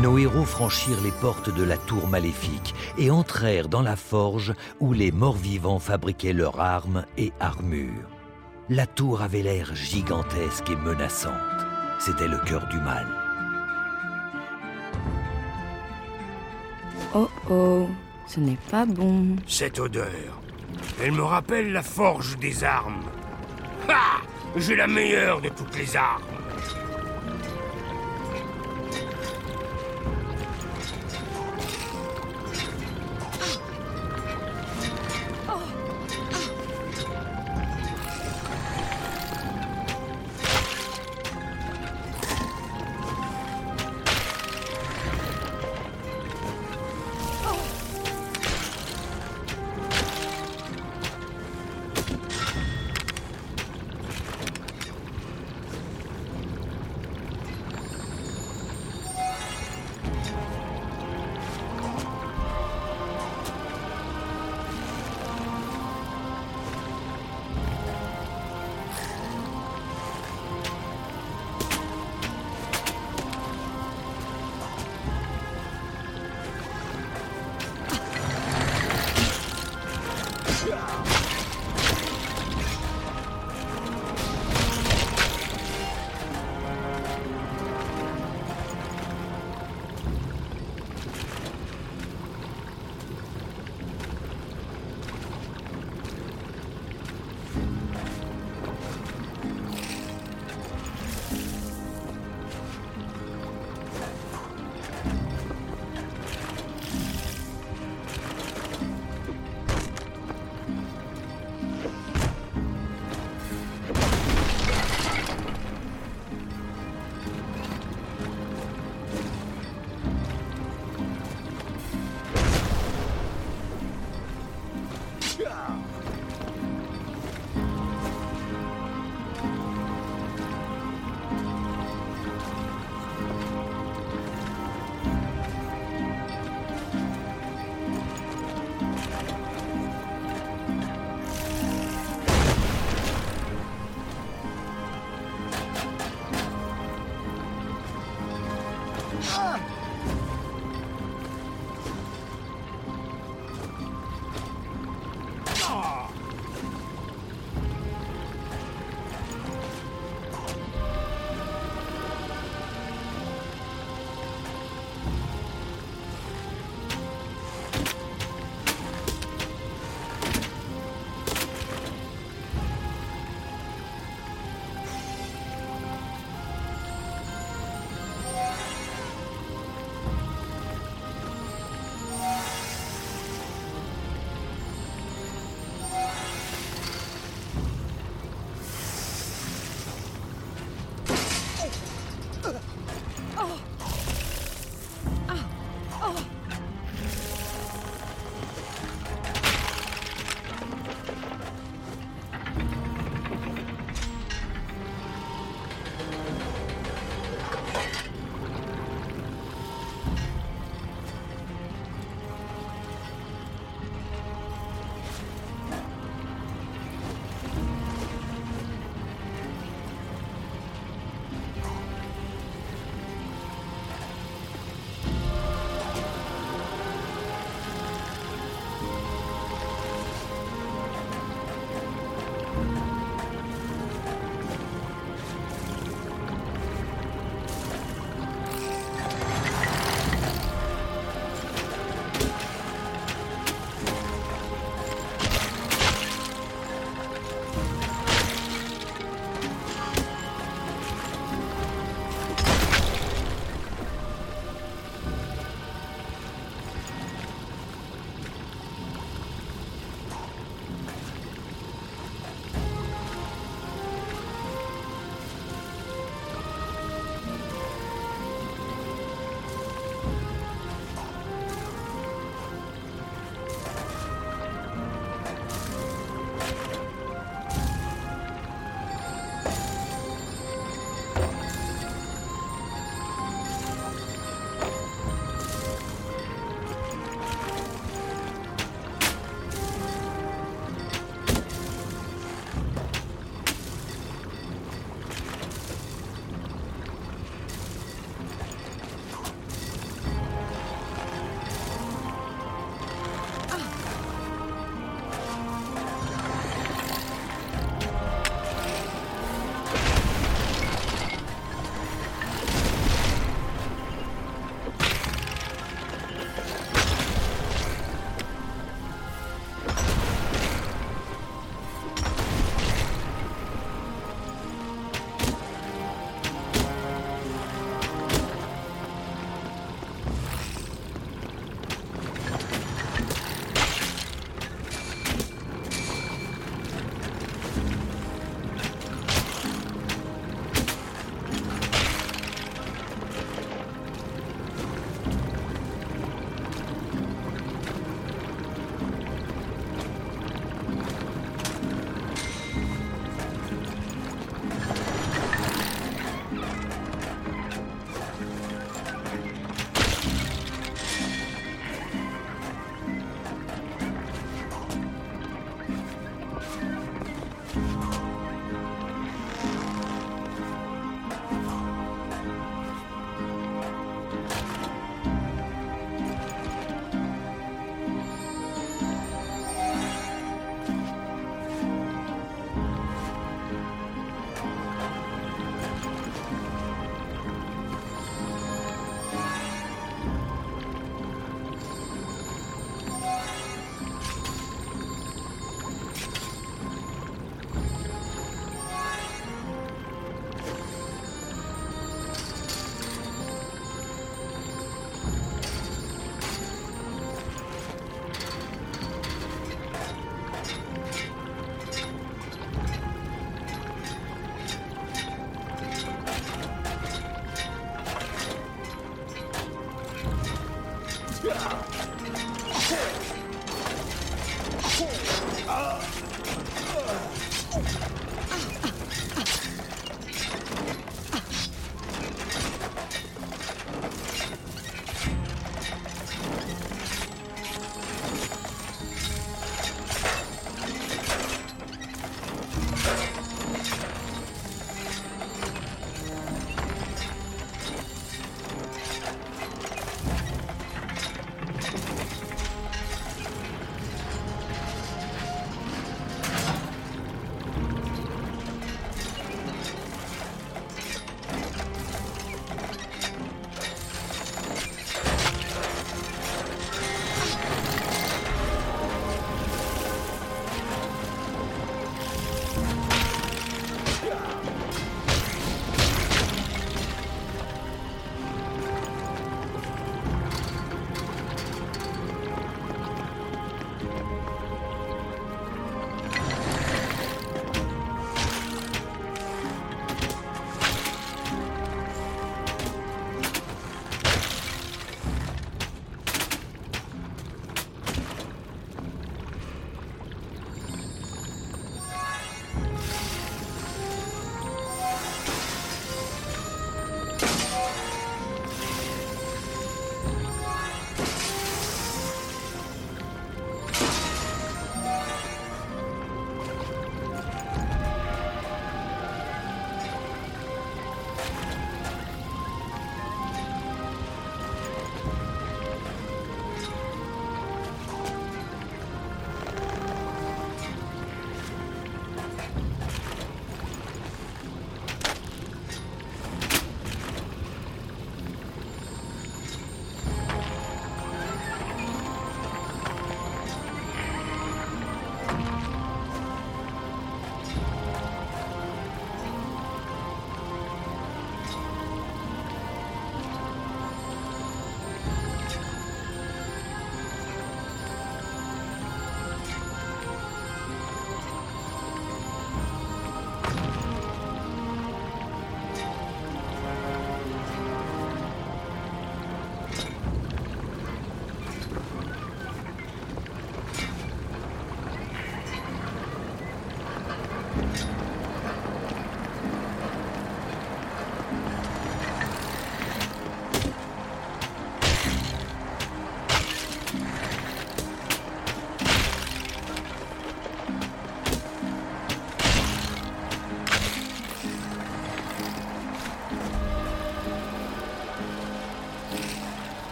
nos héros franchirent les portes de la tour maléfique et entrèrent dans la forge où les morts-vivants fabriquaient leurs armes et armures. La tour avait l'air gigantesque et menaçante. C'était le cœur du mal. Oh oh, ce n'est pas bon. Cette odeur, elle me rappelle la forge des armes. Ha J'ai la meilleure de toutes les armes. 是是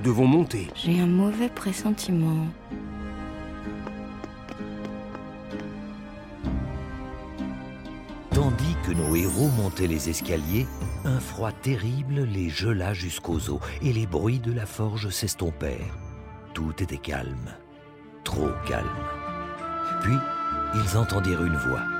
Nous devons monter. J'ai un mauvais pressentiment. Tandis que nos héros montaient les escaliers, un froid terrible les gela jusqu'aux os et les bruits de la forge s'estompèrent. Tout était calme, trop calme. Puis, ils entendirent une voix.